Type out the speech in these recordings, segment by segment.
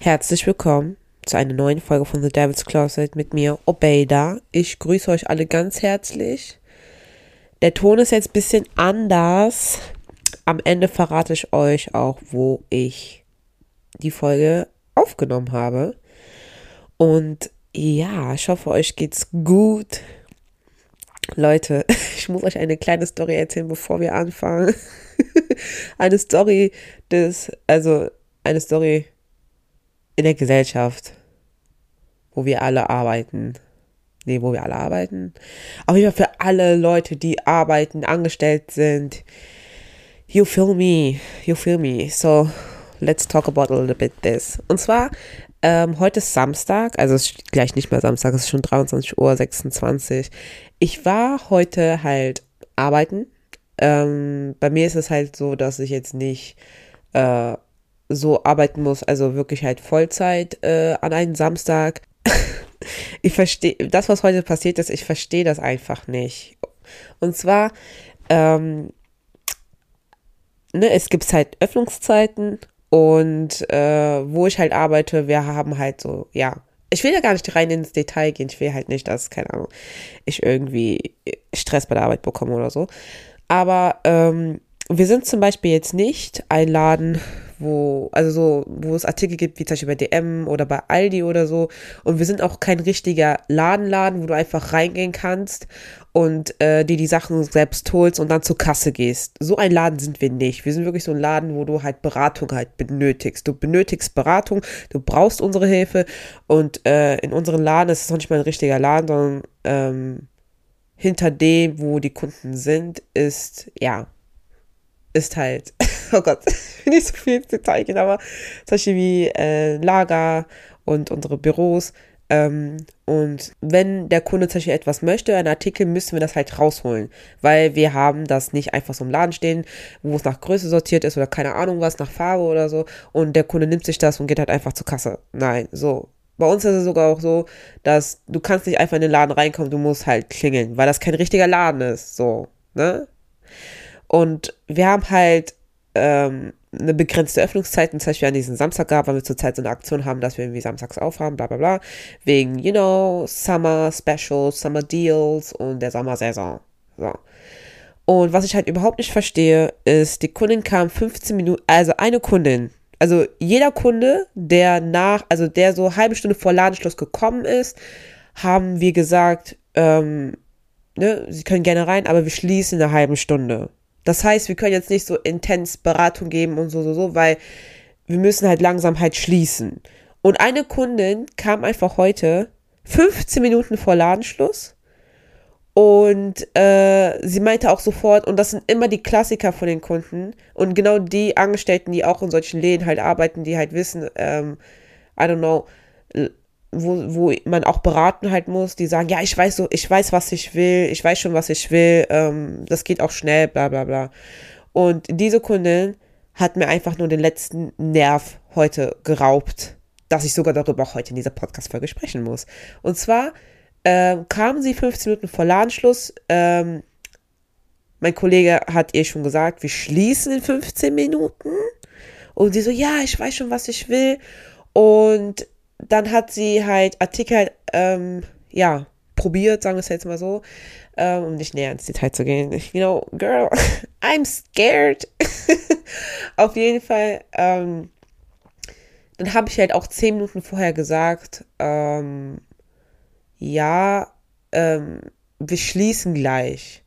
Herzlich willkommen zu einer neuen Folge von The Devil's Closet mit mir, Obeida. Ich grüße euch alle ganz herzlich. Der Ton ist jetzt ein bisschen anders. Am Ende verrate ich euch auch, wo ich die Folge aufgenommen habe. Und ja, ich hoffe, euch geht's gut. Leute, ich muss euch eine kleine Story erzählen, bevor wir anfangen. eine Story des, also eine Story in der Gesellschaft, wo wir alle arbeiten. Nee, wo wir alle arbeiten. Auf jeden Fall für alle Leute, die arbeiten, angestellt sind. You feel me. You feel me. So, let's talk about a little bit this. Und zwar, ähm, heute ist Samstag, also es ist gleich nicht mehr Samstag, es ist schon 23 Uhr 26. Ich war heute halt arbeiten. Ähm, bei mir ist es halt so, dass ich jetzt nicht äh, so arbeiten muss, also wirklich halt Vollzeit äh, an einem Samstag. ich verstehe, das, was heute passiert ist, ich verstehe das einfach nicht. Und zwar, ähm, ne, es gibt halt Öffnungszeiten und äh, wo ich halt arbeite, wir haben halt so, ja, ich will ja gar nicht rein ins Detail gehen, ich will halt nicht, dass, keine Ahnung, ich irgendwie Stress bei der Arbeit bekomme oder so. Aber ähm, wir sind zum Beispiel jetzt nicht ein Laden, wo, also so, wo es Artikel gibt, wie zum Beispiel bei DM oder bei Aldi oder so. Und wir sind auch kein richtiger Ladenladen, wo du einfach reingehen kannst und äh, dir die Sachen selbst holst und dann zur Kasse gehst. So ein Laden sind wir nicht. Wir sind wirklich so ein Laden, wo du halt Beratung halt benötigst. Du benötigst Beratung, du brauchst unsere Hilfe und äh, in unserem Laden ist es noch nicht mal ein richtiger Laden, sondern ähm, hinter dem, wo die Kunden sind, ist, ja, ist halt, oh Gott, nicht so viel Detail gehen, aber zum Beispiel wie äh, Lager und unsere Büros. Ähm, und wenn der Kunde zum Beispiel etwas möchte, einen Artikel, müssen wir das halt rausholen, weil wir haben das nicht einfach so im Laden stehen, wo es nach Größe sortiert ist oder keine Ahnung was, nach Farbe oder so und der Kunde nimmt sich das und geht halt einfach zur Kasse. Nein, so. Bei uns ist es sogar auch so, dass du kannst nicht einfach in den Laden reinkommen, du musst halt klingeln, weil das kein richtiger Laden ist, so, ne? Und wir haben halt ähm, eine begrenzte Öffnungszeit, zum Beispiel an diesem Samstag gab, weil wir zurzeit so eine Aktion haben, dass wir irgendwie samstags aufhaben, bla bla bla, wegen, you know, Summer Specials, Summer Deals und der Sommersaison. So. Und was ich halt überhaupt nicht verstehe, ist, die Kundin kam 15 Minuten, also eine Kundin, also jeder Kunde, der nach, also der so halbe Stunde vor Ladenschluss gekommen ist, haben wir gesagt, ähm, ne, sie können gerne rein, aber wir schließen in einer halben Stunde. Das heißt, wir können jetzt nicht so intens Beratung geben und so, so, so, weil wir müssen halt langsam halt schließen. Und eine Kundin kam einfach heute 15 Minuten vor Ladenschluss und äh, sie meinte auch sofort, und das sind immer die Klassiker von den Kunden und genau die Angestellten, die auch in solchen Läden halt arbeiten, die halt wissen, ähm, I don't know, wo, wo man auch beraten halt muss, die sagen, ja, ich weiß so, ich weiß, was ich will, ich weiß schon, was ich will, ähm, das geht auch schnell, bla bla bla. Und diese Kundin hat mir einfach nur den letzten Nerv heute geraubt, dass ich sogar darüber auch heute in dieser Podcast-Folge sprechen muss. Und zwar ähm, kam sie 15 Minuten vor Ladenschluss, ähm, mein Kollege hat ihr schon gesagt, wir schließen in 15 Minuten. Und sie so, ja, ich weiß schon, was ich will. Und dann hat sie halt Artikel, ähm, ja, probiert, sagen wir es jetzt mal so, ähm, um nicht näher ins Detail zu gehen. You know, girl, I'm scared. Auf jeden Fall, ähm, dann habe ich halt auch zehn Minuten vorher gesagt, ähm, ja, ähm, wir schließen gleich.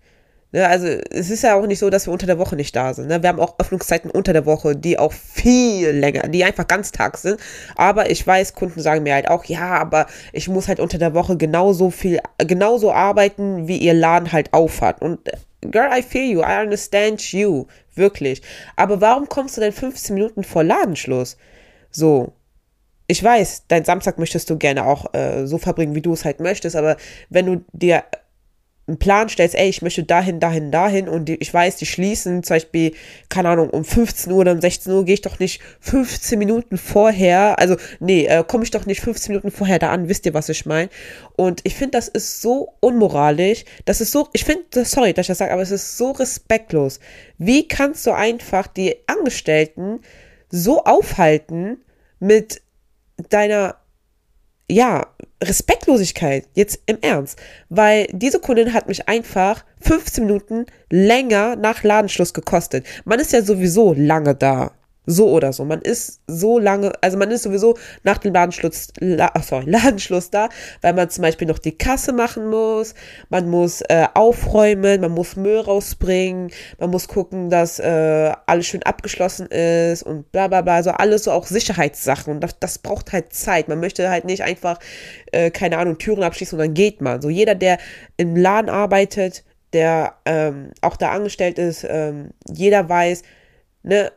Ne, also es ist ja auch nicht so, dass wir unter der Woche nicht da sind. Ne? Wir haben auch Öffnungszeiten unter der Woche, die auch viel länger, die einfach ganztags sind. Aber ich weiß, Kunden sagen mir halt auch, ja, aber ich muss halt unter der Woche genauso viel, genauso arbeiten, wie ihr Laden halt aufhat. Und girl, I feel you, I understand you, wirklich. Aber warum kommst du denn 15 Minuten vor Ladenschluss? So, ich weiß, dein Samstag möchtest du gerne auch äh, so verbringen, wie du es halt möchtest, aber wenn du dir einen Plan stellst, ey, ich möchte dahin, dahin, dahin und die, ich weiß, die schließen zum Beispiel, keine Ahnung, um 15 Uhr oder um 16 Uhr gehe ich doch nicht 15 Minuten vorher, also nee, äh, komme ich doch nicht 15 Minuten vorher da an, wisst ihr, was ich meine? Und ich finde, das ist so unmoralisch, das ist so, ich finde, sorry, dass ich das sage, aber es ist so respektlos. Wie kannst du einfach die Angestellten so aufhalten mit deiner, ja, Respektlosigkeit, jetzt im Ernst, weil diese Kundin hat mich einfach 15 Minuten länger nach Ladenschluss gekostet. Man ist ja sowieso lange da. So oder so. Man ist so lange, also man ist sowieso nach dem Ladenschluss, la, sorry, Ladenschluss da, weil man zum Beispiel noch die Kasse machen muss, man muss äh, aufräumen, man muss Müll rausbringen, man muss gucken, dass äh, alles schön abgeschlossen ist und bla bla bla. Also alles so auch Sicherheitssachen. Und das, das braucht halt Zeit. Man möchte halt nicht einfach, äh, keine Ahnung, Türen abschließen und dann geht man. So jeder, der im Laden arbeitet, der ähm, auch da angestellt ist, ähm, jeder weiß, ne,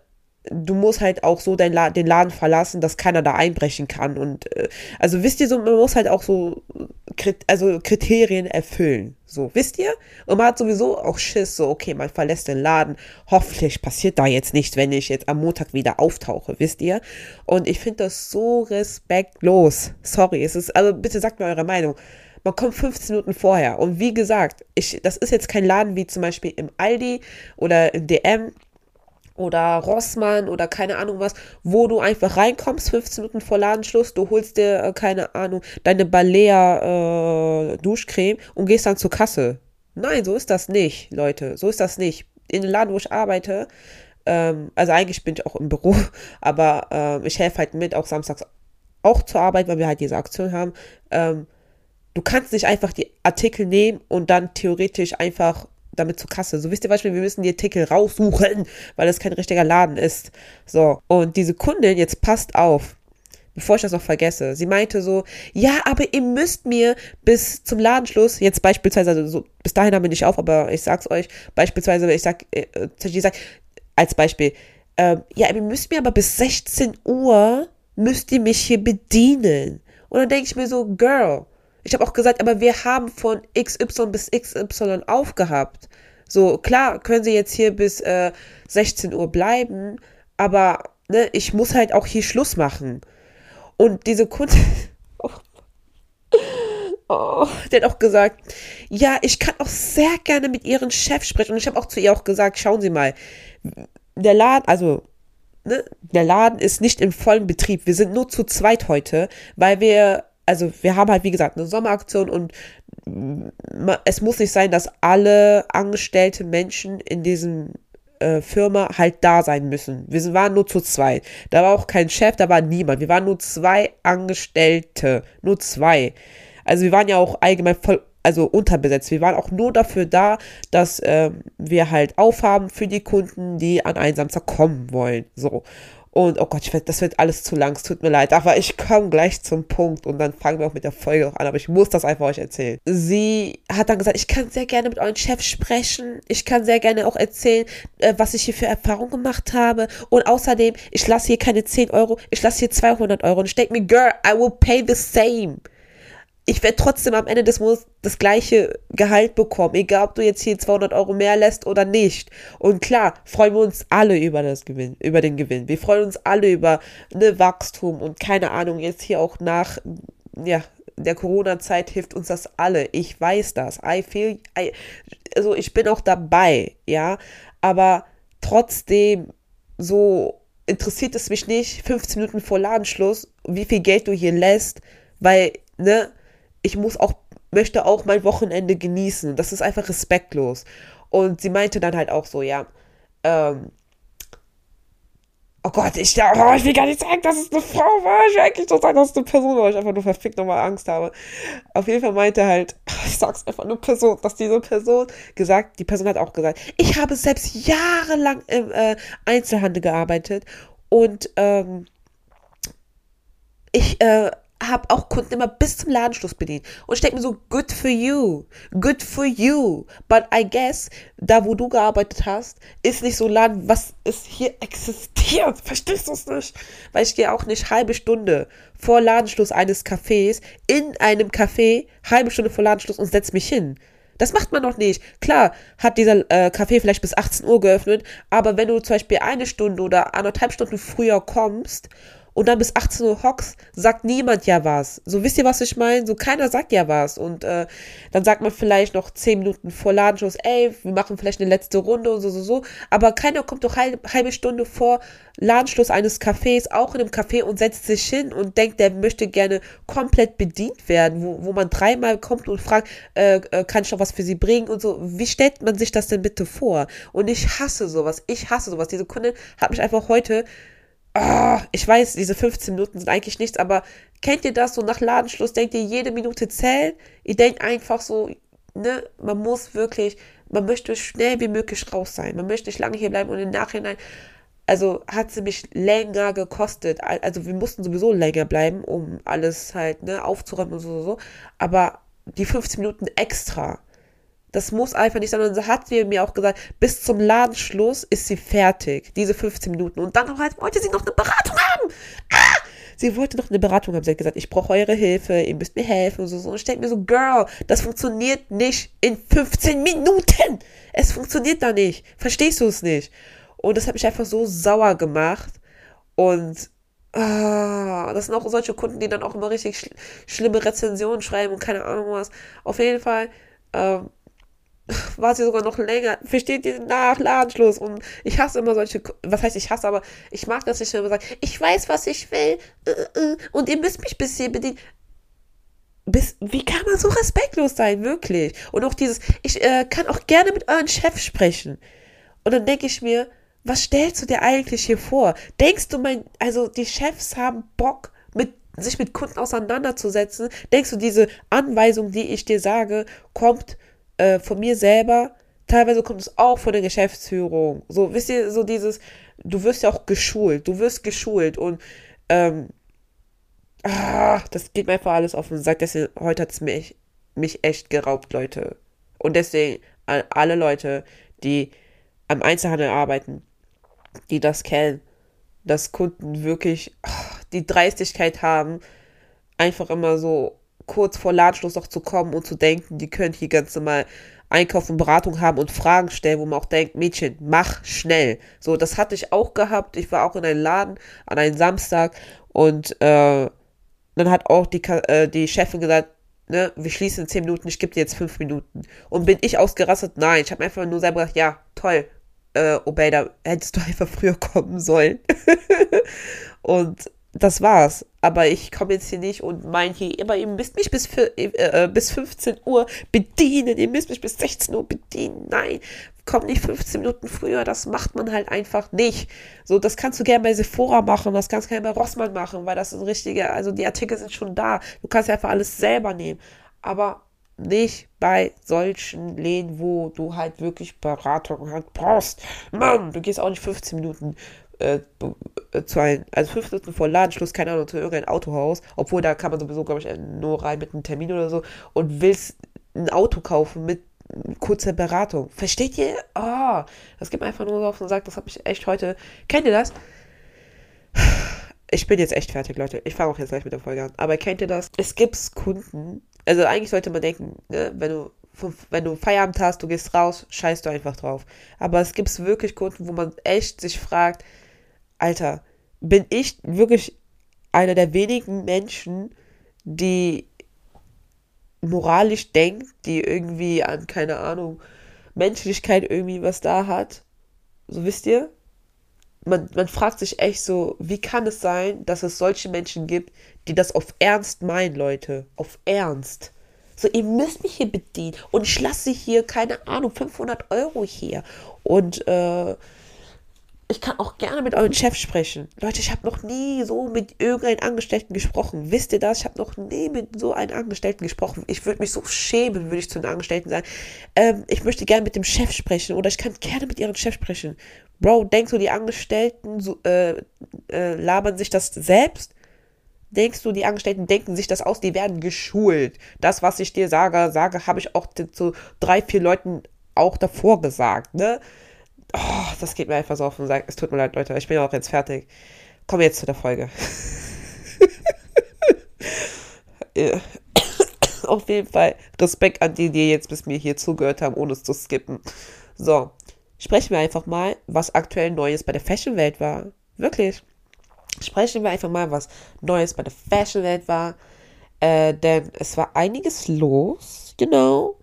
du musst halt auch so La den Laden verlassen, dass keiner da einbrechen kann. Und äh, also wisst ihr so, man muss halt auch so Krit also Kriterien erfüllen. So, wisst ihr? Und man hat sowieso auch Schiss, so, okay, man verlässt den Laden. Hoffentlich passiert da jetzt nicht, wenn ich jetzt am Montag wieder auftauche, wisst ihr? Und ich finde das so respektlos. Sorry, es ist, also bitte sagt mir eure Meinung. Man kommt 15 Minuten vorher. Und wie gesagt, ich, das ist jetzt kein Laden wie zum Beispiel im Aldi oder im DM oder Rossmann oder keine Ahnung was, wo du einfach reinkommst, 15 Minuten vor Ladenschluss, du holst dir, äh, keine Ahnung, deine Balea äh, Duschcreme und gehst dann zur Kasse. Nein, so ist das nicht, Leute. So ist das nicht. In dem Laden, wo ich arbeite, ähm, also eigentlich bin ich auch im Büro, aber äh, ich helfe halt mit, auch samstags auch zur Arbeit, weil wir halt diese Aktion haben. Ähm, du kannst nicht einfach die Artikel nehmen und dann theoretisch einfach damit zur Kasse. So wisst ihr Beispiel, wir müssen die Artikel raussuchen, weil das kein richtiger Laden ist. So, und diese Kundin, jetzt passt auf, bevor ich das noch vergesse. Sie meinte so, ja, aber ihr müsst mir bis zum Ladenschluss, jetzt beispielsweise, also so, bis dahin haben wir nicht auf, aber ich sag's euch, beispielsweise, ich sag, äh, ich sag als Beispiel, äh, ja, ihr müsst mir aber bis 16 Uhr, müsst ihr mich hier bedienen. Und dann denke ich mir so, Girl, ich habe auch gesagt, aber wir haben von XY bis XY aufgehabt. So, klar, können sie jetzt hier bis äh, 16 Uhr bleiben, aber ne, ich muss halt auch hier Schluss machen. Und diese Kunde. Oh. Oh, der hat auch gesagt, ja, ich kann auch sehr gerne mit ihren Chef sprechen. Und ich habe auch zu ihr auch gesagt, schauen Sie mal, der Laden, also ne, der Laden ist nicht im vollen Betrieb. Wir sind nur zu zweit heute, weil wir also wir haben halt, wie gesagt, eine Sommeraktion und es muss nicht sein, dass alle angestellte Menschen in diesem äh, Firma halt da sein müssen. Wir waren nur zu zweit. Da war auch kein Chef, da war niemand. Wir waren nur zwei Angestellte. Nur zwei. Also wir waren ja auch allgemein voll, also unterbesetzt. Wir waren auch nur dafür da, dass äh, wir halt aufhaben für die Kunden, die an einen Samstag kommen wollen. So. Und oh Gott, ich werd, das wird alles zu lang, es tut mir leid. Aber ich komme gleich zum Punkt und dann fangen wir auch mit der Folge auch an. Aber ich muss das einfach euch erzählen. Sie hat dann gesagt, ich kann sehr gerne mit eurem Chef sprechen. Ich kann sehr gerne auch erzählen, äh, was ich hier für Erfahrungen gemacht habe. Und außerdem, ich lasse hier keine 10 Euro, ich lasse hier 200 Euro. Und ich mir, girl, I will pay the same ich werde trotzdem am Ende des Monats das gleiche Gehalt bekommen, egal ob du jetzt hier 200 Euro mehr lässt oder nicht. Und klar, freuen wir uns alle über das Gewinn, über den Gewinn. Wir freuen uns alle über ne Wachstum und keine Ahnung, jetzt hier auch nach, ja, der Corona-Zeit hilft uns das alle. Ich weiß das. I feel, I, also ich bin auch dabei, ja, aber trotzdem so interessiert es mich nicht, 15 Minuten vor Ladenschluss, wie viel Geld du hier lässt, weil, ne, ich muss auch, möchte auch mein Wochenende genießen. Das ist einfach respektlos. Und sie meinte dann halt auch so, ja, ähm, Oh Gott, ich, oh, ich will gar nicht sagen, dass es eine Frau war. Ich will eigentlich nur sagen, dass es eine Person war, weil ich einfach nur verfickt nochmal Angst habe. Auf jeden Fall meinte halt, ich sag's einfach nur Person, dass diese Person gesagt, die Person hat auch gesagt, ich habe selbst jahrelang im äh, Einzelhandel gearbeitet und ähm, ich äh, habe auch Kunden immer bis zum Ladenschluss bedient. Und ich denke mir so, good for you, good for you. But I guess, da wo du gearbeitet hast, ist nicht so ein Laden, was es hier existiert. Verstehst du es nicht? Weil ich gehe auch nicht halbe Stunde vor Ladenschluss eines Cafés in einem Café, halbe Stunde vor Ladenschluss und setze mich hin. Das macht man noch nicht. Klar hat dieser äh, Café vielleicht bis 18 Uhr geöffnet, aber wenn du zum Beispiel eine Stunde oder anderthalb Stunden früher kommst und dann bis 18 Uhr hockst, sagt niemand ja was. So wisst ihr, was ich meine? So keiner sagt ja was. Und äh, dann sagt man vielleicht noch 10 Minuten vor Ladenschluss, ey, wir machen vielleicht eine letzte Runde und so, so, so. Aber keiner kommt doch halbe, halbe Stunde vor Ladenschluss eines Cafés, auch in einem Café und setzt sich hin und denkt, der möchte gerne komplett bedient werden, wo, wo man dreimal kommt und fragt, äh, äh, kann ich noch was für sie bringen und so. Wie stellt man sich das denn bitte vor? Und ich hasse sowas. Ich hasse sowas. Diese Kundin hat mich einfach heute oh, ich weiß, diese 15 Minuten sind eigentlich nichts, aber kennt ihr das so nach Ladenschluss? Denkt ihr, jede Minute zählt? Ihr denkt einfach so, ne, man muss wirklich, man möchte schnell wie möglich raus sein. Man möchte nicht lange hier bleiben und im Nachhinein, also hat sie mich länger gekostet. Also wir mussten sowieso länger bleiben, um alles halt, ne, aufzuräumen und so, so, so. Aber die 15 Minuten extra, das muss einfach nicht sein. Und so hat sie mir auch gesagt, bis zum Ladenschluss ist sie fertig, diese 15 Minuten. Und dann halt wollte sie noch eine Beratung haben. Ah! Sie wollte noch eine Beratung haben. Sie hat gesagt, ich brauche eure Hilfe, ihr müsst mir helfen und so. Und ich denke mir so, Girl, das funktioniert nicht in 15 Minuten. Es funktioniert da nicht. Verstehst du es nicht? Und das hat mich einfach so sauer gemacht. Und Ah, das sind auch solche Kunden, die dann auch immer richtig schl schlimme Rezensionen schreiben und keine Ahnung was. Auf jeden Fall ähm, war sie sogar noch länger. Versteht ihr? Nach Ladenschluss. Und ich hasse immer solche, was heißt ich hasse, aber ich mag das nicht, wenn man sagt, ich weiß, was ich will, äh, äh, und ihr müsst mich bis hier bedienen. Bis, wie kann man so respektlos sein, wirklich? Und auch dieses, ich äh, kann auch gerne mit euren Chef sprechen. Und dann denke ich mir, was stellst du dir eigentlich hier vor? Denkst du, mein, also die Chefs haben Bock, mit, sich mit Kunden auseinanderzusetzen? Denkst du, diese Anweisung, die ich dir sage, kommt äh, von mir selber, teilweise kommt es auch von der Geschäftsführung. So, wisst ihr, so dieses, du wirst ja auch geschult, du wirst geschult und ähm, ah, das geht mir einfach alles auf den Sack. Deswegen, heute hat es mich, mich echt geraubt, Leute. Und deswegen an alle Leute, die am Einzelhandel arbeiten, die das kennen, dass Kunden wirklich ach, die Dreistigkeit haben, einfach immer so kurz vor Ladenschluss noch zu kommen und zu denken, die können hier ganz normal Einkauf und Beratung haben und Fragen stellen, wo man auch denkt, Mädchen, mach schnell. So, das hatte ich auch gehabt. Ich war auch in einem Laden an einem Samstag und äh, dann hat auch die, äh, die Chefin gesagt, ne, wir schließen in 10 Minuten, ich gebe dir jetzt 5 Minuten. Und bin ich ausgerastet? Nein, ich habe einfach nur selber gedacht, ja, toll, äh, Obey, hättest du einfach früher kommen sollen. und das war's. Aber ich komme jetzt hier nicht und mein hier immer, ihr müsst mich bis, für, äh, äh bis 15 Uhr bedienen, ihr müsst mich bis 16 Uhr bedienen. Nein, komm nicht 15 Minuten früher, das macht man halt einfach nicht. So, das kannst du gerne bei Sephora machen, das kannst du gerne bei Rossmann machen, weil das ist ein richtiger, also die Artikel sind schon da. Du kannst ja einfach alles selber nehmen. Aber nicht bei solchen Läden, wo du halt wirklich Beratung halt brauchst. Mann, du gehst auch nicht 15 Minuten äh, äh, zu ein, also fünf Minuten vor Ladenschluss, keine Ahnung, zu irgendeinem Autohaus, obwohl da kann man sowieso, glaube ich, nur rein mit einem Termin oder so und willst ein Auto kaufen mit kurzer Beratung. Versteht ihr? Oh, das gibt einfach nur so auf und sagt, das habe ich echt heute. Kennt ihr das? Ich bin jetzt echt fertig, Leute. Ich fange auch jetzt gleich mit der Folge an. Aber kennt ihr das? Es gibt Kunden, also eigentlich sollte man denken, ne, wenn du wenn du Feierabend hast, du gehst raus, scheißt du einfach drauf. Aber es gibt wirklich Kunden, wo man echt sich fragt, Alter, bin ich wirklich einer der wenigen Menschen, die moralisch denkt, die irgendwie an, keine Ahnung, Menschlichkeit irgendwie was da hat? So wisst ihr? Man, man fragt sich echt so, wie kann es sein, dass es solche Menschen gibt, die das auf Ernst meinen, Leute? Auf Ernst. So, ihr müsst mich hier bedienen. Und ich lasse hier, keine Ahnung, 500 Euro hier. Und äh, ich kann auch gerne mit eurem Chef sprechen. Leute, ich habe noch nie so mit irgendeinem Angestellten gesprochen. Wisst ihr das? Ich habe noch nie mit so einem Angestellten gesprochen. Ich würde mich so schämen, würde ich zu einem Angestellten sagen. Ähm, ich möchte gerne mit dem Chef sprechen oder ich kann gerne mit ihrem Chef sprechen. Bro, denkst du, die Angestellten so, äh, äh, labern sich das selbst? Denkst du, die Angestellten denken sich das aus? Die werden geschult. Das, was ich dir sage, sage, habe ich auch zu drei, vier Leuten auch davor gesagt, ne? Oh, das geht mir einfach so auf und sagt, es tut mir leid, Leute, ich bin ja auch jetzt fertig. Kommen wir jetzt zu der Folge. auf jeden Fall Respekt an die, die jetzt bis mir hier zugehört haben, ohne es zu skippen. So, sprechen wir einfach mal, was aktuell Neues bei der Fashion-Welt war. Wirklich. sprechen wir einfach mal, was Neues bei der Fashion-Welt war. Äh, denn es war einiges los, genau.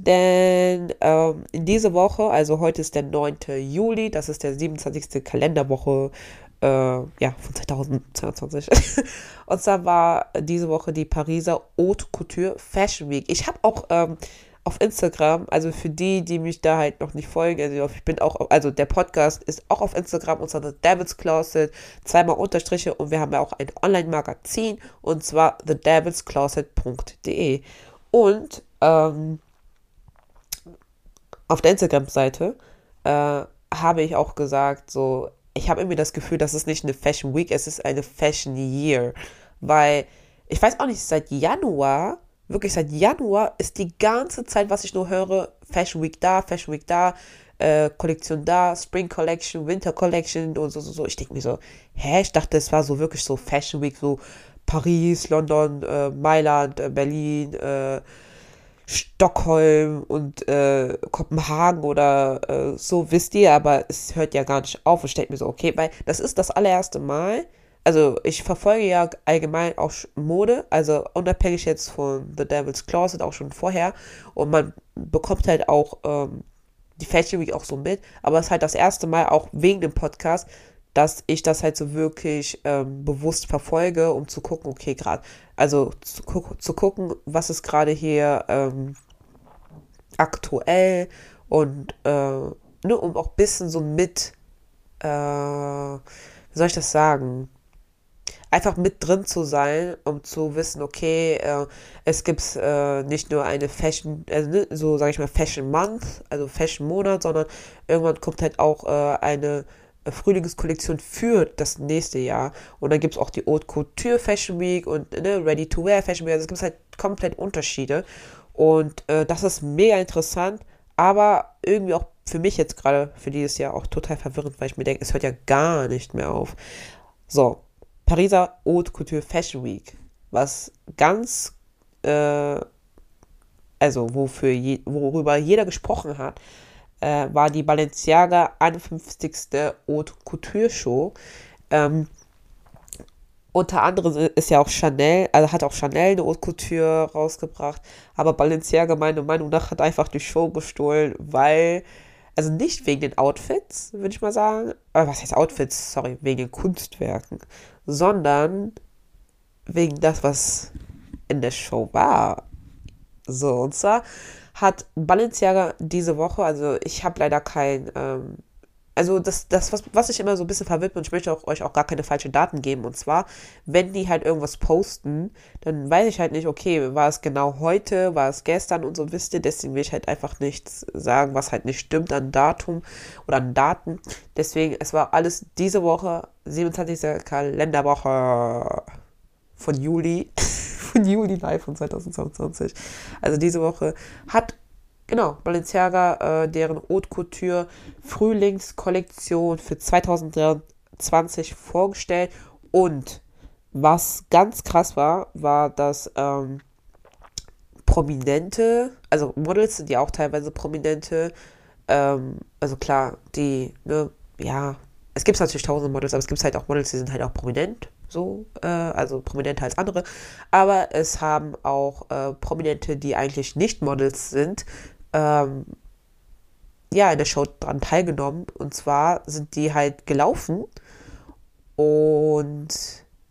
Denn ähm, in dieser Woche, also heute ist der 9. Juli, das ist der 27. Kalenderwoche äh, ja, von 2022. und zwar war diese Woche die Pariser Haute Couture Fashion Week. Ich habe auch ähm, auf Instagram, also für die, die mich da halt noch nicht folgen, also ich bin auch, also der Podcast ist auch auf Instagram unter The Devil's Closet, zweimal Unterstriche und wir haben ja auch ein Online-Magazin und zwar thedevilscloset.de. Und ähm, auf der Instagram-Seite äh, habe ich auch gesagt, so, ich habe irgendwie das Gefühl, dass es nicht eine Fashion Week, es ist eine Fashion Year. Weil ich weiß auch nicht, seit Januar wirklich seit Januar ist die ganze Zeit, was ich nur höre, Fashion Week da, Fashion Week da, äh, Kollektion da, Spring Collection, Winter Collection und so, so, so. Ich denke mir so, hä, ich dachte, es war so wirklich so Fashion Week, so Paris, London, äh, Mailand, äh, Berlin, äh, Stockholm und äh, Kopenhagen oder äh, so, wisst ihr, aber es hört ja gar nicht auf. Und denke mir so, okay, weil das ist das allererste Mal, also ich verfolge ja allgemein auch Mode, also unabhängig jetzt von The Devil's Closet, auch schon vorher. Und man bekommt halt auch ähm, die Fashion Week auch so mit. Aber es ist halt das erste Mal auch wegen dem Podcast, dass ich das halt so wirklich ähm, bewusst verfolge, um zu gucken, okay, gerade, also zu, zu, gucken, was ist gerade hier ähm, aktuell und äh, ne, um auch ein bisschen so mit, äh, wie soll ich das sagen, einfach mit drin zu sein, um zu wissen, okay, äh, es gibt äh, nicht nur eine Fashion, also so sage ich mal Fashion Month, also Fashion Monat, sondern irgendwann kommt halt auch äh, eine Frühlingskollektion für das nächste Jahr. Und dann gibt es auch die Haute Couture Fashion Week und ne, Ready to Wear Fashion Week. Also es gibt halt komplett Unterschiede. Und äh, das ist mega interessant, aber irgendwie auch für mich jetzt gerade für dieses Jahr auch total verwirrend, weil ich mir denke, es hört ja gar nicht mehr auf. So, Pariser Haute Couture Fashion Week, was ganz, äh, also wofür je, worüber jeder gesprochen hat, äh, war die Balenciaga 51. Haute Couture Show. Ähm, unter anderem ist ja auch Chanel, also hat auch Chanel eine Haute Couture rausgebracht, aber Balenciaga meiner Meinung nach hat einfach die Show gestohlen, weil also nicht wegen den Outfits, würde ich mal sagen. Aber was heißt Outfits? Sorry, wegen den Kunstwerken. Sondern wegen das, was in der Show war. So, und zwar hat Balenciaga diese Woche, also ich habe leider kein ähm, also das, das was, was ich immer so ein bisschen verwirrt und ich möchte auch, euch auch gar keine falschen Daten geben. Und zwar, wenn die halt irgendwas posten, dann weiß ich halt nicht, okay, war es genau heute, war es gestern und so, wisst ihr, deswegen will ich halt einfach nichts sagen, was halt nicht stimmt an Datum oder an Daten. Deswegen, es war alles diese Woche, 27. Kalenderwoche von Juli, von Juli live von 2022. Also diese Woche hat Genau, Balenciaga, äh, deren Haute Couture Frühlingskollektion für 2023 vorgestellt. Und was ganz krass war, war, dass ähm, Prominente, also Models sind ja auch teilweise Prominente, ähm, also klar, die, ne, ja, es gibt natürlich tausende Models, aber es gibt halt auch Models, die sind halt auch prominent, so, äh, also prominenter als andere. Aber es haben auch äh, Prominente, die eigentlich nicht Models sind, ähm, ja, in der Show dran teilgenommen. Und zwar sind die halt gelaufen. Und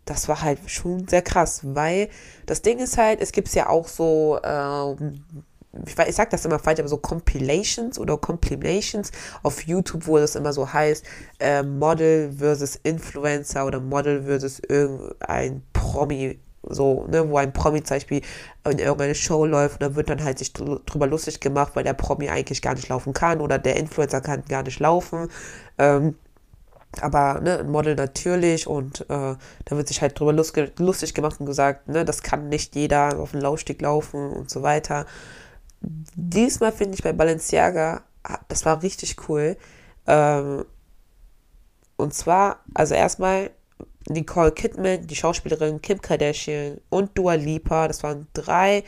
das war halt schon sehr krass, weil das Ding ist halt, es gibt ja auch so, ähm, ich, ich sag das immer falsch, aber so Compilations oder Compilations auf YouTube, wo das immer so heißt, äh, Model versus Influencer oder Model versus irgendein Promi so, ne, wo ein Promi zum Beispiel in irgendeine Show läuft und da wird dann halt sich drüber lustig gemacht, weil der Promi eigentlich gar nicht laufen kann oder der Influencer kann gar nicht laufen. Ähm, aber ne, ein Model natürlich und äh, da wird sich halt drüber lustig gemacht und gesagt, ne, das kann nicht jeder auf den Laufsteg laufen und so weiter. Diesmal finde ich bei Balenciaga, ah, das war richtig cool. Ähm, und zwar, also erstmal, Nicole Kidman, die Schauspielerin Kim Kardashian und Dua Lipa. Das waren drei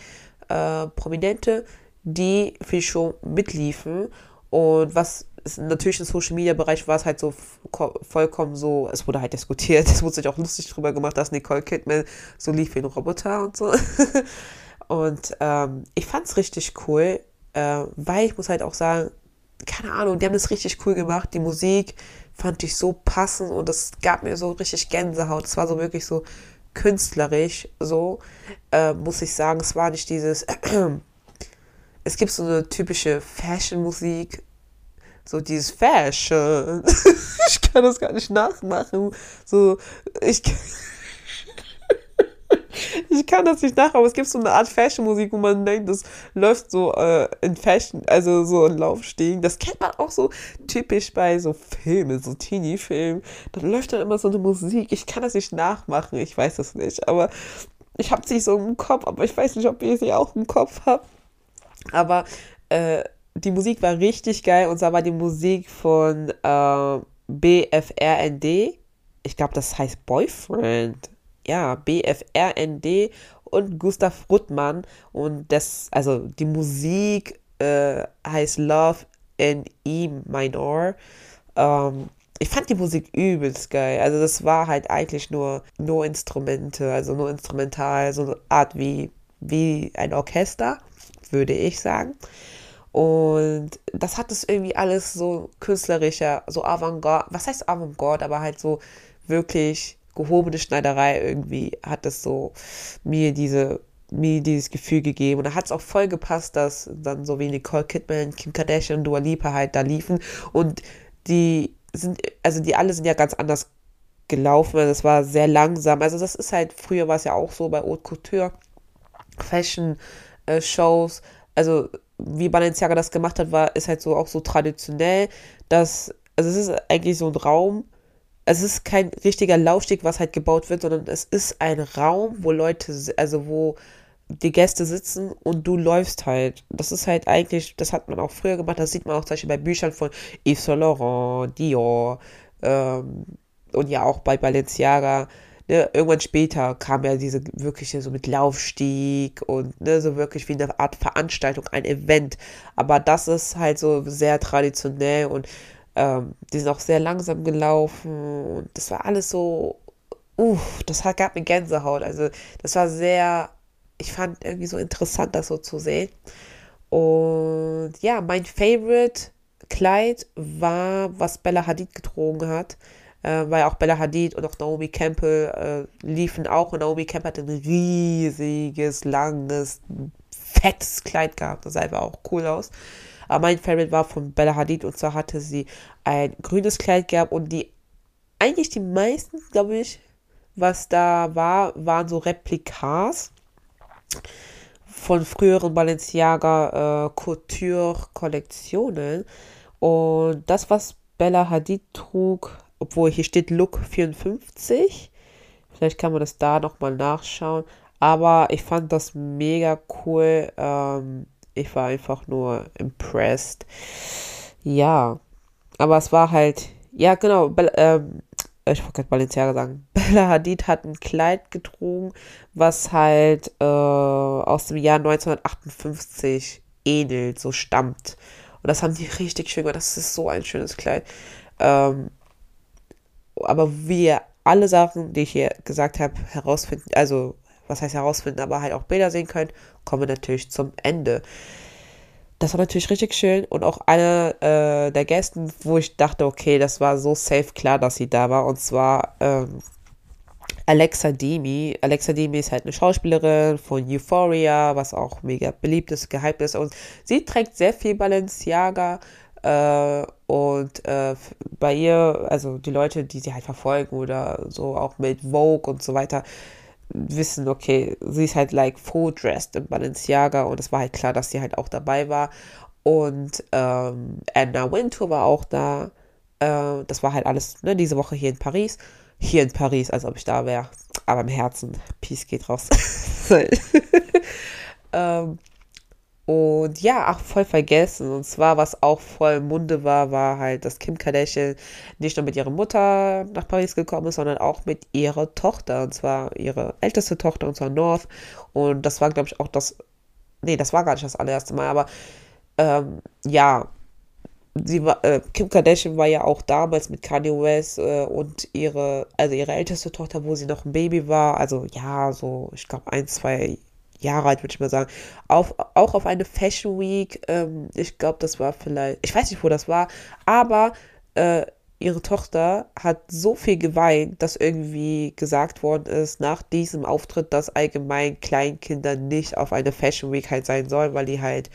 äh, Prominente, die für die Show mitliefen. Und was natürlich im Social Media Bereich war es halt so vollkommen so, es wurde halt diskutiert, es wurde sich auch lustig drüber gemacht, dass Nicole Kidman so lief wie ein Roboter und so. und ähm, ich fand es richtig cool, äh, weil ich muss halt auch sagen, keine Ahnung, die haben das richtig cool gemacht. Die Musik fand ich so passend und das gab mir so richtig Gänsehaut. Es war so wirklich so künstlerisch, so äh, muss ich sagen. Es war nicht dieses. es gibt so eine typische Fashion-Musik, so dieses Fashion. ich kann das gar nicht nachmachen. So, ich. ich kann das nicht nach, aber es gibt so eine Art Fashion-Musik, wo man denkt, das läuft so äh, in Fashion, also so in Laufstegen. Das kennt man auch so typisch bei so Filmen, so Teenie-Filmen. Da läuft dann immer so eine Musik. Ich kann das nicht nachmachen, ich weiß das nicht, aber ich habe sie so im Kopf, aber ich weiß nicht, ob ihr sie auch im Kopf habt. Aber äh, die Musik war richtig geil und zwar war die Musik von äh, BFRND. Ich glaube, das heißt Boyfriend ja, BFRND und Gustav Ruttmann. Und das, also die Musik äh, heißt Love in E Minor. Ähm, ich fand die Musik übelst geil. Also das war halt eigentlich nur, nur Instrumente, also nur instrumental, so eine Art wie, wie ein Orchester, würde ich sagen. Und das hat es irgendwie alles so künstlerischer, so Avantgarde, was heißt Avantgarde, aber halt so wirklich gehobene Schneiderei irgendwie hat es so mir diese mir dieses Gefühl gegeben. Und da hat es auch voll gepasst, dass dann so wie Nicole Kidman, Kim Kardashian und Dua Lipa halt da liefen. Und die sind, also die alle sind ja ganz anders gelaufen. Also es war sehr langsam. Also das ist halt, früher war es ja auch so bei Haute Couture, Fashion äh, Shows. Also wie Balenciaga das gemacht hat, war, ist halt so auch so traditionell, dass, also es ist eigentlich so ein Raum, es ist kein richtiger Laufsteg, was halt gebaut wird, sondern es ist ein Raum, wo Leute, also wo die Gäste sitzen und du läufst halt. Das ist halt eigentlich, das hat man auch früher gemacht, das sieht man auch zum Beispiel bei Büchern von Yves Saint Laurent, Dior ähm, und ja auch bei Balenciaga. Ne, irgendwann später kam ja diese wirkliche so mit Laufstieg und ne, so wirklich wie eine Art Veranstaltung, ein Event. Aber das ist halt so sehr traditionell und ähm, die sind auch sehr langsam gelaufen und das war alles so, uff, das hat, gab mir Gänsehaut. Also das war sehr, ich fand irgendwie so interessant, das so zu sehen. Und ja, mein Favorite Kleid war, was Bella Hadid getrogen hat. Äh, weil auch Bella Hadid und auch Naomi Campbell äh, liefen auch und Naomi Campbell hat ein riesiges, langes, fettes Kleid gehabt. Das sah einfach auch cool aus. Aber mein Favorite war von Bella Hadid und zwar hatte sie ein grünes Kleid gehabt und die, eigentlich die meisten, glaube ich, was da war, waren so Replikas von früheren Balenciaga äh, Couture-Kollektionen. Und das, was Bella Hadid trug, obwohl hier steht Look 54, vielleicht kann man das da nochmal nachschauen. Aber ich fand das mega cool. Ähm, ich war einfach nur impressed. Ja, aber es war halt, ja genau, ähm, ich wollte gerade Balenciaga sagen, Bella Hadid hat ein Kleid getrunken, was halt äh, aus dem Jahr 1958 ähnelt, so stammt. Und das haben die richtig schön gemacht. Das ist so ein schönes Kleid. Ähm, aber wie alle Sachen, die ich hier gesagt habe, herausfinden, also was heißt herausfinden, aber halt auch Bilder sehen könnt, kommen wir natürlich zum Ende. Das war natürlich richtig schön und auch einer äh, der Gästen, wo ich dachte, okay, das war so safe klar, dass sie da war und zwar ähm, Alexa Demi. Alexa Demi ist halt eine Schauspielerin von Euphoria, was auch mega beliebt ist, gehypt ist und sie trägt sehr viel Balenciaga äh, und äh, bei ihr, also die Leute, die sie halt verfolgen oder so auch mit Vogue und so weiter, wissen, okay, sie ist halt like full dressed in Balenciaga und es war halt klar, dass sie halt auch dabei war. Und ähm, Anna Wintour war auch da. Äh, das war halt alles ne, diese Woche hier in Paris. Hier in Paris, als ob ich da wäre. Aber im Herzen. Peace geht raus. ähm, und ja, ach, voll vergessen. Und zwar, was auch voll im Munde war, war halt, dass Kim Kardashian nicht nur mit ihrer Mutter nach Paris gekommen ist, sondern auch mit ihrer Tochter. Und zwar ihre älteste Tochter, und zwar North. Und das war, glaube ich, auch das. Nee, das war gar nicht das allererste Mal, aber ähm, ja, sie war, äh, Kim Kardashian war ja auch damals mit Kanye West äh, und ihre, also ihre älteste Tochter, wo sie noch ein Baby war, also ja, so, ich glaube, ein, zwei Jahre alt, würde ich mal sagen, auf, auch auf eine Fashion Week. Ähm, ich glaube, das war vielleicht, ich weiß nicht, wo das war, aber äh, ihre Tochter hat so viel geweint, dass irgendwie gesagt worden ist, nach diesem Auftritt, dass allgemein Kleinkinder nicht auf eine Fashion Week halt sein sollen, weil die halt,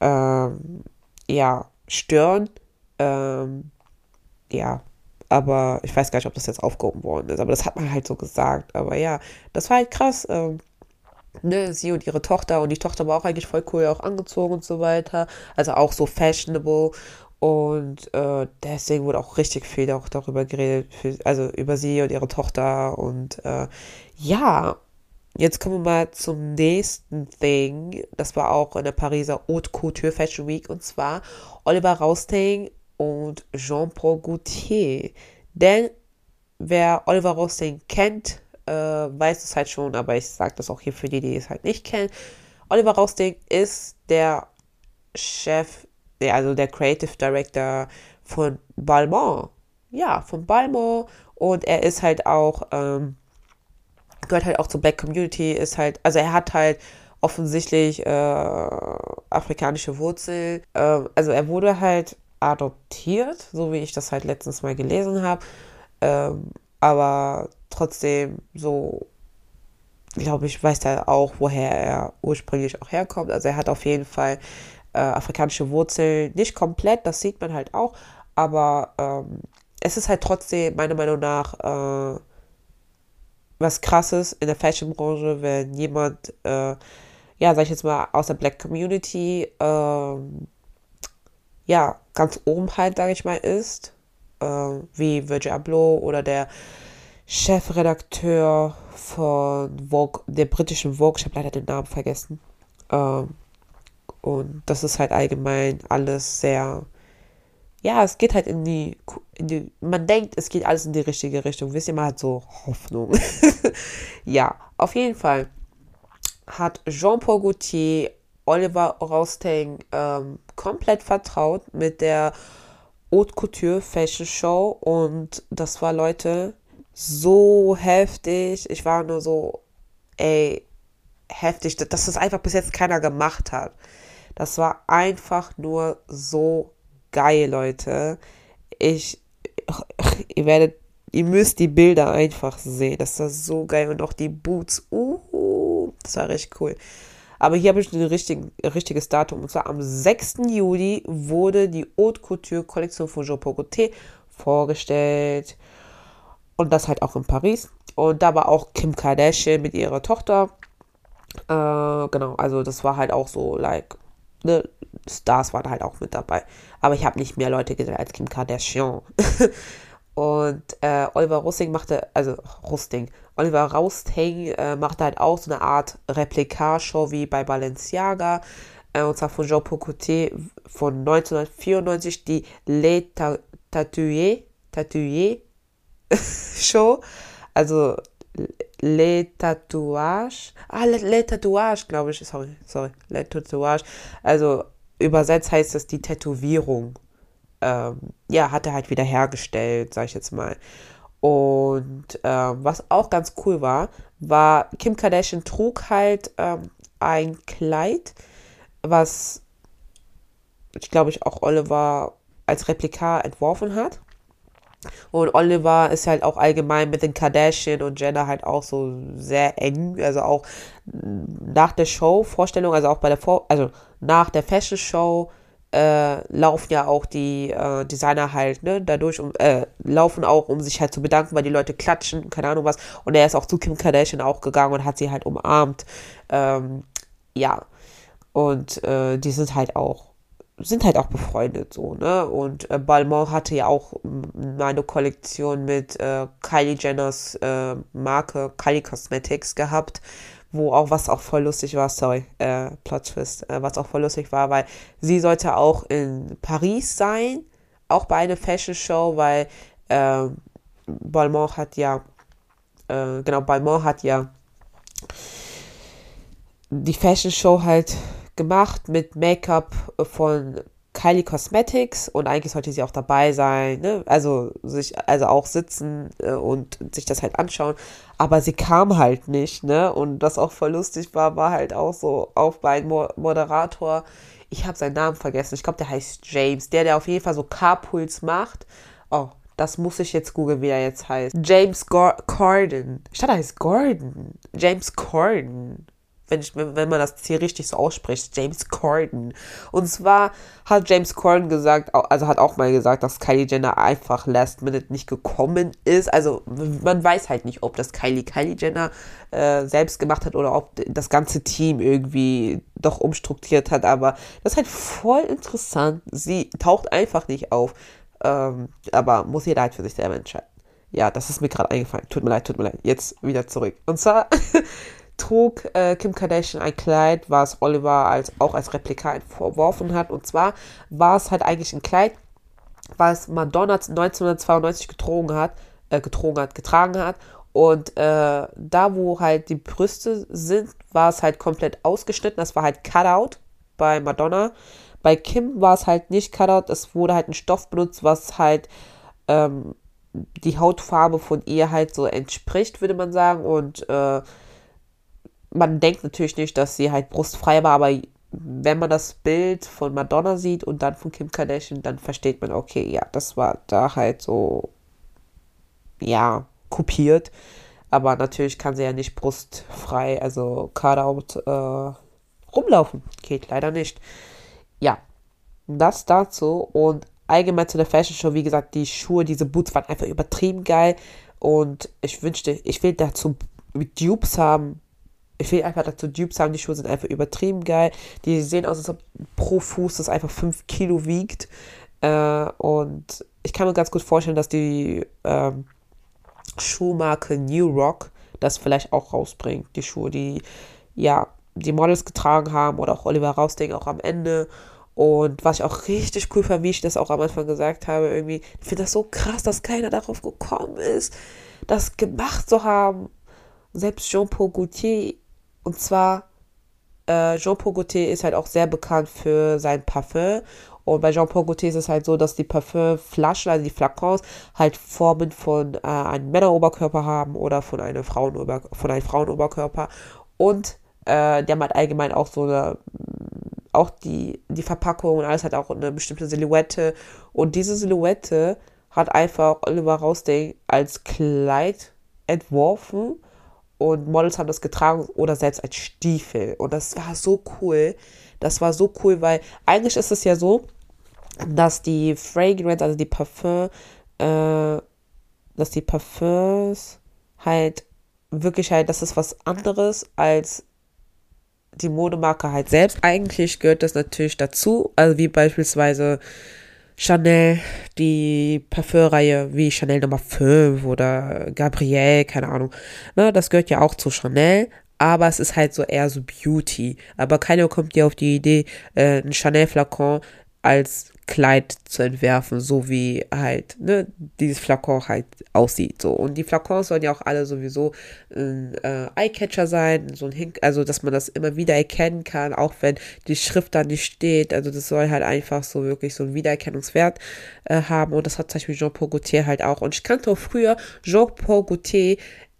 ähm, ja, stören. Ähm, ja, aber ich weiß gar nicht, ob das jetzt aufgehoben worden ist. Aber das hat man halt so gesagt. Aber ja, das war halt krass. Ähm, ne, sie und ihre Tochter und die Tochter war auch eigentlich voll cool, auch angezogen und so weiter. Also auch so fashionable. Und äh, deswegen wurde auch richtig viel auch darüber geredet, für, also über sie und ihre Tochter. Und äh, ja, jetzt kommen wir mal zum nächsten Thing. Das war auch in der Pariser Haute Couture Fashion Week. Und zwar Oliver Rausting und Jean-Paul Gaultier. Denn wer Oliver Rausting kennt, äh, weiß es halt schon, aber ich sage das auch hier für die, die es halt nicht kennen. Oliver Rausting ist der Chef also der Creative Director von Balmain. Ja, von Balmain. Und er ist halt auch, ähm, gehört halt auch zur Black Community, ist halt, also er hat halt offensichtlich äh, afrikanische Wurzeln. Äh, also er wurde halt adoptiert, so wie ich das halt letztens mal gelesen habe. Ähm, aber trotzdem so, glaube ich, weiß er auch, woher er ursprünglich auch herkommt. Also er hat auf jeden Fall äh, afrikanische Wurzeln. Nicht komplett, das sieht man halt auch, aber ähm, es ist halt trotzdem meiner Meinung nach äh, was krasses in der Fashion-Branche, wenn jemand, äh, ja, sag ich jetzt mal, aus der Black Community, ähm, ja, ganz oben halt, sag ich mal, ist, äh, wie Virgil Abloh oder der Chefredakteur von Vogue, der britischen Vogue, ich habe leider den Namen vergessen. Ähm, und das ist halt allgemein alles sehr, ja, es geht halt in die, in die, man denkt, es geht alles in die richtige Richtung. Wisst ihr, man hat so Hoffnung. ja, auf jeden Fall hat Jean-Paul Gaultier Oliver Rousting ähm, komplett vertraut mit der Haute Couture Fashion Show und das war, Leute, so heftig. Ich war nur so, ey, heftig, dass das einfach bis jetzt keiner gemacht hat. Das war einfach nur so geil, Leute. Ich, ihr werdet, ihr müsst die Bilder einfach sehen. Das war so geil und auch die Boots. Uh, das war richtig cool. Aber hier habe ich ein richtigen, richtiges Datum. Und zwar am 6. Juli wurde die Haute Couture Kollektion von Jean Pogoté vorgestellt. Und das halt auch in Paris. Und da war auch Kim Kardashian mit ihrer Tochter. Äh, genau, also das war halt auch so, like, ne, Stars waren halt auch mit dabei. Aber ich habe nicht mehr Leute gesehen als Kim Kardashian. Und äh, Oliver Rusting machte, also Rusting, Oliver Rausting äh, machte halt auch so eine Art Replika-Show wie bei Balenciaga. Äh, und zwar von Jean Pocoté von 1994, die Les Tatoués, Tatoués Show. Also Les Tatouages. Ah, Les, Les Tatouages, glaube ich. Sorry, sorry. Les Tatouages. Also übersetzt heißt das die Tätowierung. Ähm, ja, hat er halt wieder hergestellt, sag ich jetzt mal. Und ähm, was auch ganz cool war, war, Kim Kardashian trug halt ähm, ein Kleid, was ich glaube ich auch Oliver als Replika entworfen hat. Und Oliver ist halt auch allgemein mit den Kardashian und Jenner halt auch so sehr eng. Also auch nach der Show, Vorstellung, also auch bei der Vor also nach der Fashion Show äh, laufen ja auch die äh, Designer halt, ne, dadurch um, äh, laufen auch, um sich halt zu bedanken, weil die Leute klatschen, keine Ahnung was. Und er ist auch zu Kim Kardashian auch gegangen und hat sie halt umarmt. Ähm, ja. Und äh, die sind halt auch sind halt auch befreundet so, ne? Und äh, Balmain hatte ja auch eine Kollektion mit äh, Kylie Jenners äh, Marke Kylie Cosmetics gehabt, wo auch was auch voll lustig war, sorry, äh, Plot Twist, äh, was auch voll lustig war, weil sie sollte auch in Paris sein, auch bei einer Fashion Show, weil äh, Balmain hat ja, äh, genau, Balmain hat ja die Fashion Show halt gemacht mit Make-up von Kylie Cosmetics und eigentlich sollte sie auch dabei sein, ne? also sich, also auch sitzen äh, und sich das halt anschauen, aber sie kam halt nicht, ne? Und was auch voll lustig war, war halt auch so auf bei Mo Moderator, ich habe seinen Namen vergessen, ich glaube, der heißt James, der, der auf jeden Fall so Carpools macht. Oh, das muss ich jetzt googeln, wie er jetzt heißt. James Corden. Ich dachte, er heißt Gordon. James Corden wenn, ich, wenn man das hier richtig so ausspricht, James Corden. Und zwar hat James Corden gesagt, also hat auch mal gesagt, dass Kylie Jenner einfach last minute nicht gekommen ist. Also man weiß halt nicht, ob das Kylie Kylie Jenner äh, selbst gemacht hat oder ob das ganze Team irgendwie doch umstrukturiert hat. Aber das ist halt voll interessant. Sie taucht einfach nicht auf. Ähm, aber muss jeder halt für sich selber entscheiden. Ja, das ist mir gerade eingefallen. Tut mir leid, tut mir leid. Jetzt wieder zurück. Und zwar trug äh, Kim Kardashian ein Kleid, was Oliver als, auch als Replika verworfen hat. Und zwar war es halt eigentlich ein Kleid, was Madonna 1992 getragen hat, äh, getragen hat, getragen hat. Und äh, da, wo halt die Brüste sind, war es halt komplett ausgeschnitten. Das war halt Cutout bei Madonna. Bei Kim war es halt nicht Cutout. Es wurde halt ein Stoff benutzt, was halt ähm, die Hautfarbe von ihr halt so entspricht, würde man sagen. Und äh, man denkt natürlich nicht, dass sie halt brustfrei war, aber wenn man das Bild von Madonna sieht und dann von Kim Kardashian, dann versteht man, okay, ja, das war da halt so, ja, kopiert. Aber natürlich kann sie ja nicht brustfrei, also Cutout, äh, rumlaufen. Geht leider nicht. Ja, das dazu. Und allgemein zu der Fashion Show, wie gesagt, die Schuhe, diese Boots waren einfach übertrieben geil. Und ich wünschte, ich will dazu Dupes haben, ich will einfach dazu Dupes haben, die Schuhe sind einfach übertrieben geil. Die sehen aus, als ob pro Fuß das einfach 5 Kilo wiegt. Äh, und ich kann mir ganz gut vorstellen, dass die ähm, Schuhmarke New Rock das vielleicht auch rausbringt. Die Schuhe, die ja die Models getragen haben oder auch Oliver Rausding auch am Ende. Und was ich auch richtig cool fand, wie ich das auch am Anfang gesagt habe, irgendwie, ich finde das so krass, dass keiner darauf gekommen ist, das gemacht zu haben. Selbst Jean-Paul Gaultier und zwar, äh, Jean-Paul Gaultier ist halt auch sehr bekannt für sein Parfum. Und bei Jean-Paul Gaultier ist es halt so, dass die Parfümflaschen, also die Flakons, halt Formen von äh, einem Männeroberkörper haben oder von einem, Frauenober von einem Frauenoberkörper. Und äh, die haben halt allgemein auch so eine, auch die, die Verpackung und alles hat auch eine bestimmte Silhouette. Und diese Silhouette hat einfach Oliver Rausding als Kleid entworfen und Models haben das getragen oder selbst als Stiefel. Und das war so cool. Das war so cool, weil eigentlich ist es ja so, dass die Fragrance, also die Parfum, äh, dass die Parfums halt wirklich halt, das ist was anderes als die Modemarke halt selbst. Eigentlich gehört das natürlich dazu, also wie beispielsweise Chanel, die Parfümreihe wie Chanel Nummer 5 oder Gabrielle, keine Ahnung. Ne, das gehört ja auch zu Chanel, aber es ist halt so eher so Beauty. Aber keiner kommt dir auf die Idee, äh, einen Chanel-Flakon als Kleid zu entwerfen, so wie halt, ne, dieses Flakon halt aussieht, so. Und die Flakons sollen ja auch alle sowieso ein äh, Eyecatcher sein, so ein Hink, also, dass man das immer wieder erkennen kann, auch wenn die Schrift da nicht steht, also, das soll halt einfach so wirklich so einen Wiedererkennungswert äh, haben und das hat zum Beispiel Jean-Paul Gaultier halt auch. Und ich kannte auch früher Jean-Paul Gaultier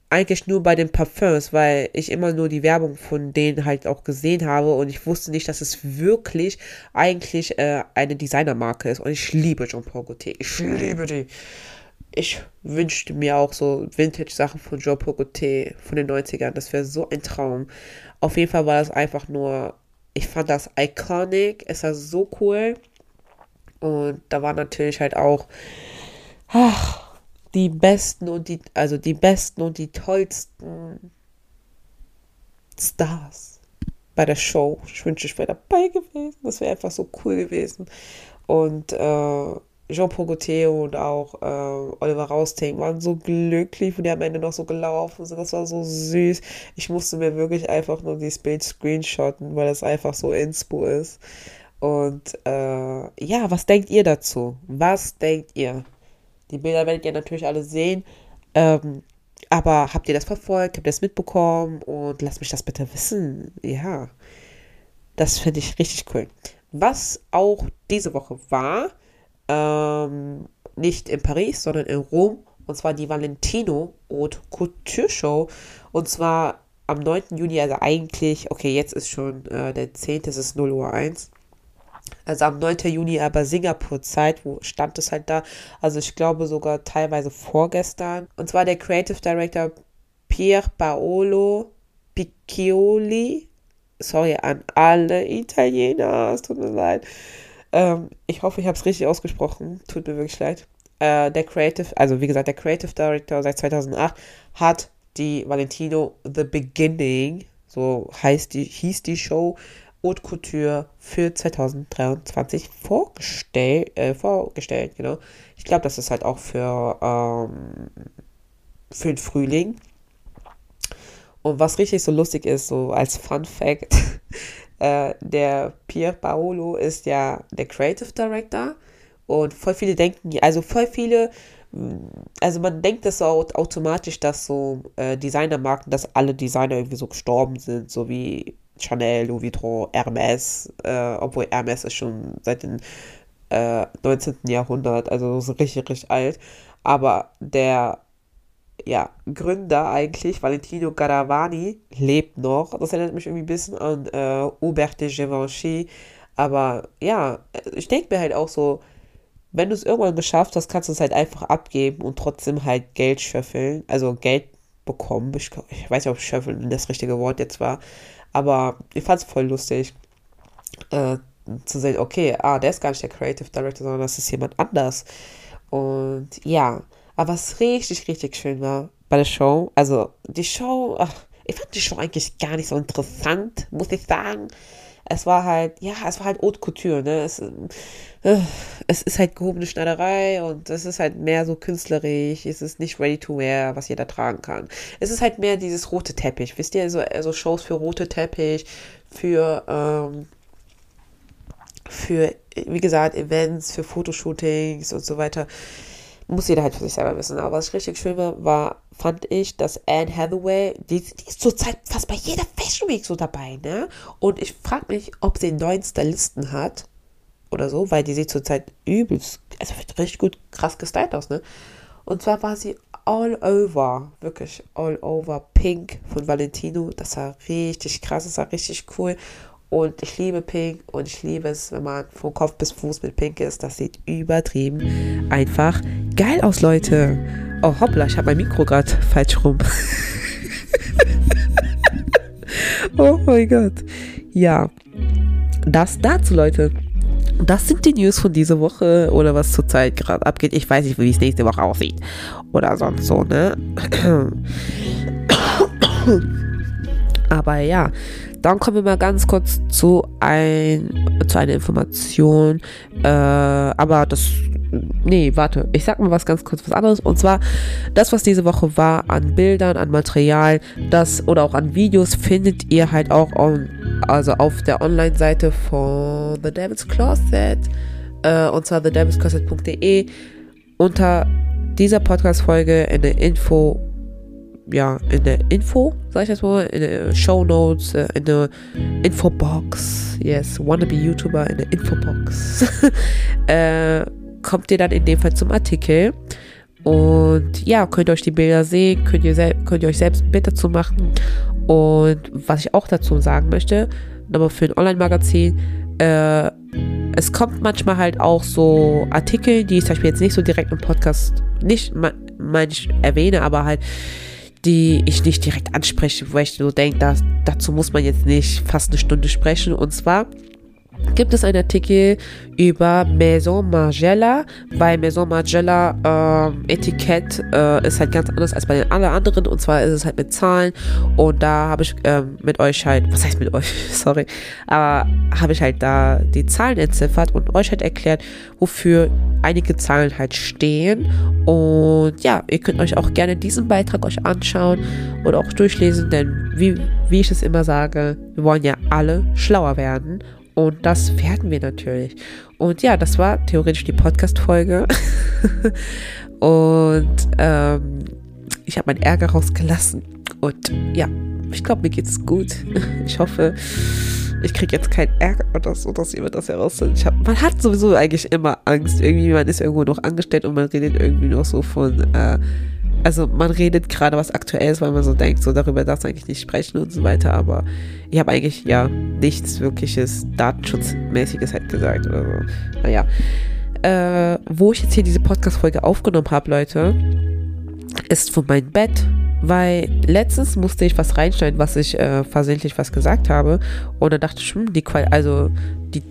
eigentlich nur bei den Parfums, weil ich immer nur die Werbung von denen halt auch gesehen habe und ich wusste nicht, dass es wirklich eigentlich äh, eine Designermarke ist und ich liebe Jean Paul Gaultier. Ich liebe die. Ich wünschte mir auch so Vintage-Sachen von Jean Paul Gaultier von den 90ern. Das wäre so ein Traum. Auf jeden Fall war das einfach nur, ich fand das iconic. Es war so cool. Und da war natürlich halt auch, ach, die besten und die, also die besten und die tollsten Stars bei der Show. Ich wünsche, ich wäre dabei gewesen. Das wäre einfach so cool gewesen. Und äh, Jean-Paul Gaultier und auch äh, Oliver Rausting waren so glücklich, wie die am Ende noch so gelaufen sind. Das war so süß. Ich musste mir wirklich einfach nur dieses Bild screenshotten, weil es einfach so inspo ist. Und äh, ja, was denkt ihr dazu? Was denkt ihr? Die Bilder werdet ihr natürlich alle sehen. Ähm, aber habt ihr das verfolgt? Habt ihr das mitbekommen? Und lasst mich das bitte wissen. Ja. Das finde ich richtig cool. Was auch diese Woche war, ähm, nicht in Paris, sondern in Rom, und zwar die Valentino Haute Couture Show. Und zwar am 9. Juni, also eigentlich, okay, jetzt ist schon äh, der 10., es ist 0 Uhr 1. Also am 9. Juni aber Singapur-Zeit, wo stand es halt da? Also ich glaube sogar teilweise vorgestern. Und zwar der Creative Director Pier Paolo Piccioli. Sorry an alle Italiener, es tut mir leid. Ähm, ich hoffe, ich habe es richtig ausgesprochen. Tut mir wirklich leid. Äh, der Creative, also wie gesagt, der Creative Director seit 2008 hat die Valentino The Beginning, so heißt die, hieß die Show, Haute Couture für 2023 vorgestellt, äh, vorgestellt, genau. Ich glaube, das ist halt auch für, ähm, für den Frühling. Und was richtig so lustig ist, so als Fun Fact, äh, der Pier Paolo ist ja der Creative Director und voll viele denken, also voll viele, mm, also man denkt das so automatisch, dass so äh, Designermarken, dass alle Designer irgendwie so gestorben sind, so wie Chanel, Louis Vuitton, Hermes, äh, obwohl Hermes ist schon seit dem äh, 19. Jahrhundert, also so richtig, richtig alt. Aber der ja, Gründer eigentlich, Valentino Garavani, lebt noch. Das erinnert mich irgendwie ein bisschen an äh, Hubert de Givenchy. Aber ja, ich denke mir halt auch so, wenn du es irgendwann geschafft hast, kannst du es halt einfach abgeben und trotzdem halt Geld schöffeln, also Geld bekommen. Ich, ich weiß nicht, ob schöffeln das richtige Wort jetzt war, aber ich fand es voll lustig äh, zu sehen, okay, ah, der ist gar nicht der Creative Director, sondern das ist jemand anders. Und ja, aber was richtig, richtig schön war bei der Show, also die Show, ach, ich fand die Show eigentlich gar nicht so interessant, muss ich sagen. Es war halt, ja, es war halt Haute Couture, ne? Es, äh, es ist halt gehobene Schneiderei und es ist halt mehr so künstlerisch, es ist nicht ready to wear, was jeder tragen kann. Es ist halt mehr dieses rote Teppich, wisst ihr, so also Shows für rote Teppich, für, ähm, für, wie gesagt, Events, für Fotoshootings und so weiter muss jeder halt für sich selber wissen. Aber was richtig schön war fand ich, dass Anne Hathaway, die, die ist zurzeit fast bei jeder Fashion Week so dabei, ne? Und ich frage mich, ob sie einen neuen Stylisten hat oder so, weil die sieht zurzeit übelst, also richtig gut krass gestylt aus, ne? Und zwar war sie all over, wirklich all over pink von Valentino. Das war richtig krass, das war richtig cool. Und ich liebe Pink und ich liebe es, wenn man von Kopf bis Fuß mit Pink ist. Das sieht übertrieben einfach geil aus, Leute. Oh, hoppla, ich habe mein Mikro gerade falsch rum. oh mein Gott. Ja, das dazu, Leute. Das sind die News von dieser Woche oder was zurzeit gerade abgeht. Ich weiß nicht, wie es nächste Woche aussieht. Oder sonst so, ne? Aber ja, dann kommen wir mal ganz kurz zu, ein, zu einer Information. Äh, aber das. Nee, warte. Ich sag mal was ganz kurz was anderes. Und zwar, das, was diese Woche war an Bildern, an Material, das oder auch an Videos, findet ihr halt auch on, also auf der Online-Seite von The Devil's Closet. Äh, und zwar thedevilscloset.de. Unter dieser Podcast-Folge in der Info ja, in der Info, sag ich das mal, in der Show Notes, äh, in der Infobox, yes, wannabe YouTuber in der Infobox, äh, kommt ihr dann in dem Fall zum Artikel. Und ja, könnt ihr euch die Bilder sehen, könnt ihr, könnt ihr euch selbst ein Bild dazu machen. Und was ich auch dazu sagen möchte, nochmal für ein Online-Magazin, äh, es kommt manchmal halt auch so Artikel, die ich zum Beispiel jetzt nicht so direkt im Podcast nicht, meine ich, erwähne, aber halt die ich nicht direkt anspreche, wo ich so denke, dazu muss man jetzt nicht fast eine Stunde sprechen. Und zwar gibt es einen Artikel über Maison Margiela, weil Maison Margiela äh, Etikett äh, ist halt ganz anders als bei den alle anderen. Und zwar ist es halt mit Zahlen. Und da habe ich äh, mit euch halt, was heißt mit euch, sorry, aber habe ich halt da die Zahlen entziffert und euch halt erklärt, wofür einige Zahlen halt stehen. Und ja, ihr könnt euch auch gerne diesen Beitrag euch anschauen oder auch durchlesen, denn wie, wie ich es immer sage, wir wollen ja alle schlauer werden und das werden wir natürlich. Und ja, das war theoretisch die Podcast-Folge. und ähm, ich habe meinen Ärger rausgelassen. Und ja, ich glaube, mir geht's gut. Ich hoffe, ich kriege jetzt keinen Ärger oder so, dass jemand das herausfindet. Man hat sowieso eigentlich immer Angst. Irgendwie, man ist irgendwo noch angestellt und man redet irgendwie noch so von, äh, also man redet gerade was Aktuelles, weil man so denkt, so darüber darf man eigentlich nicht sprechen und so weiter, aber ich habe eigentlich ja nichts wirkliches Datenschutzmäßiges halt gesagt oder so. Naja. Äh, wo ich jetzt hier diese Podcast-Folge aufgenommen habe, Leute, ist von meinem Bett, weil letztens musste ich was reinschneiden, was ich äh, versehentlich was gesagt habe und dann dachte ich, hm, die Qual also die,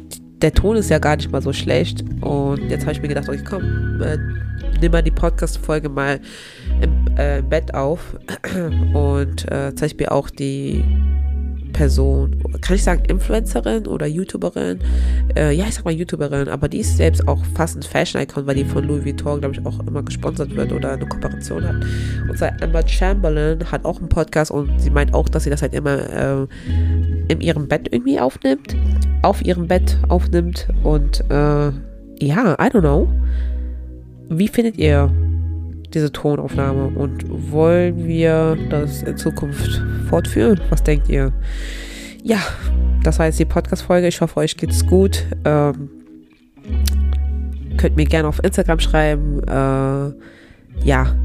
der Ton ist ja gar nicht mal so schlecht und jetzt habe ich mir gedacht, okay, komm, äh, nimm mal die Podcast-Folge mal im äh, Bett auf und äh, zeige mir auch die Person, kann ich sagen Influencerin oder YouTuberin? Äh, ja, ich sag mal YouTuberin, aber die ist selbst auch fast ein Fashion-Icon, weil die von Louis Vuitton, glaube ich, auch immer gesponsert wird oder eine Kooperation hat. Und zwar Emma Chamberlain hat auch einen Podcast und sie meint auch, dass sie das halt immer äh, in ihrem Bett irgendwie aufnimmt, auf ihrem Bett aufnimmt und äh, ja, I don't know. Wie findet ihr diese Tonaufnahme und wollen wir das in Zukunft fortführen? Was denkt ihr? Ja, das war jetzt die Podcast-Folge. Ich hoffe, euch geht's gut. Ähm, könnt mir gerne auf Instagram schreiben. Äh, ja,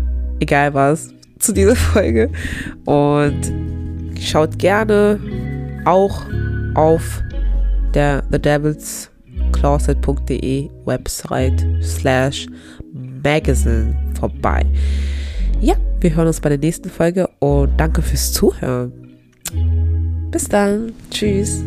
egal was zu dieser Folge. Und schaut gerne auch auf der The Devils closet.de Website slash magazine vorbei. Ja, wir hören uns bei der nächsten Folge und danke fürs Zuhören. Bis dann. Tschüss.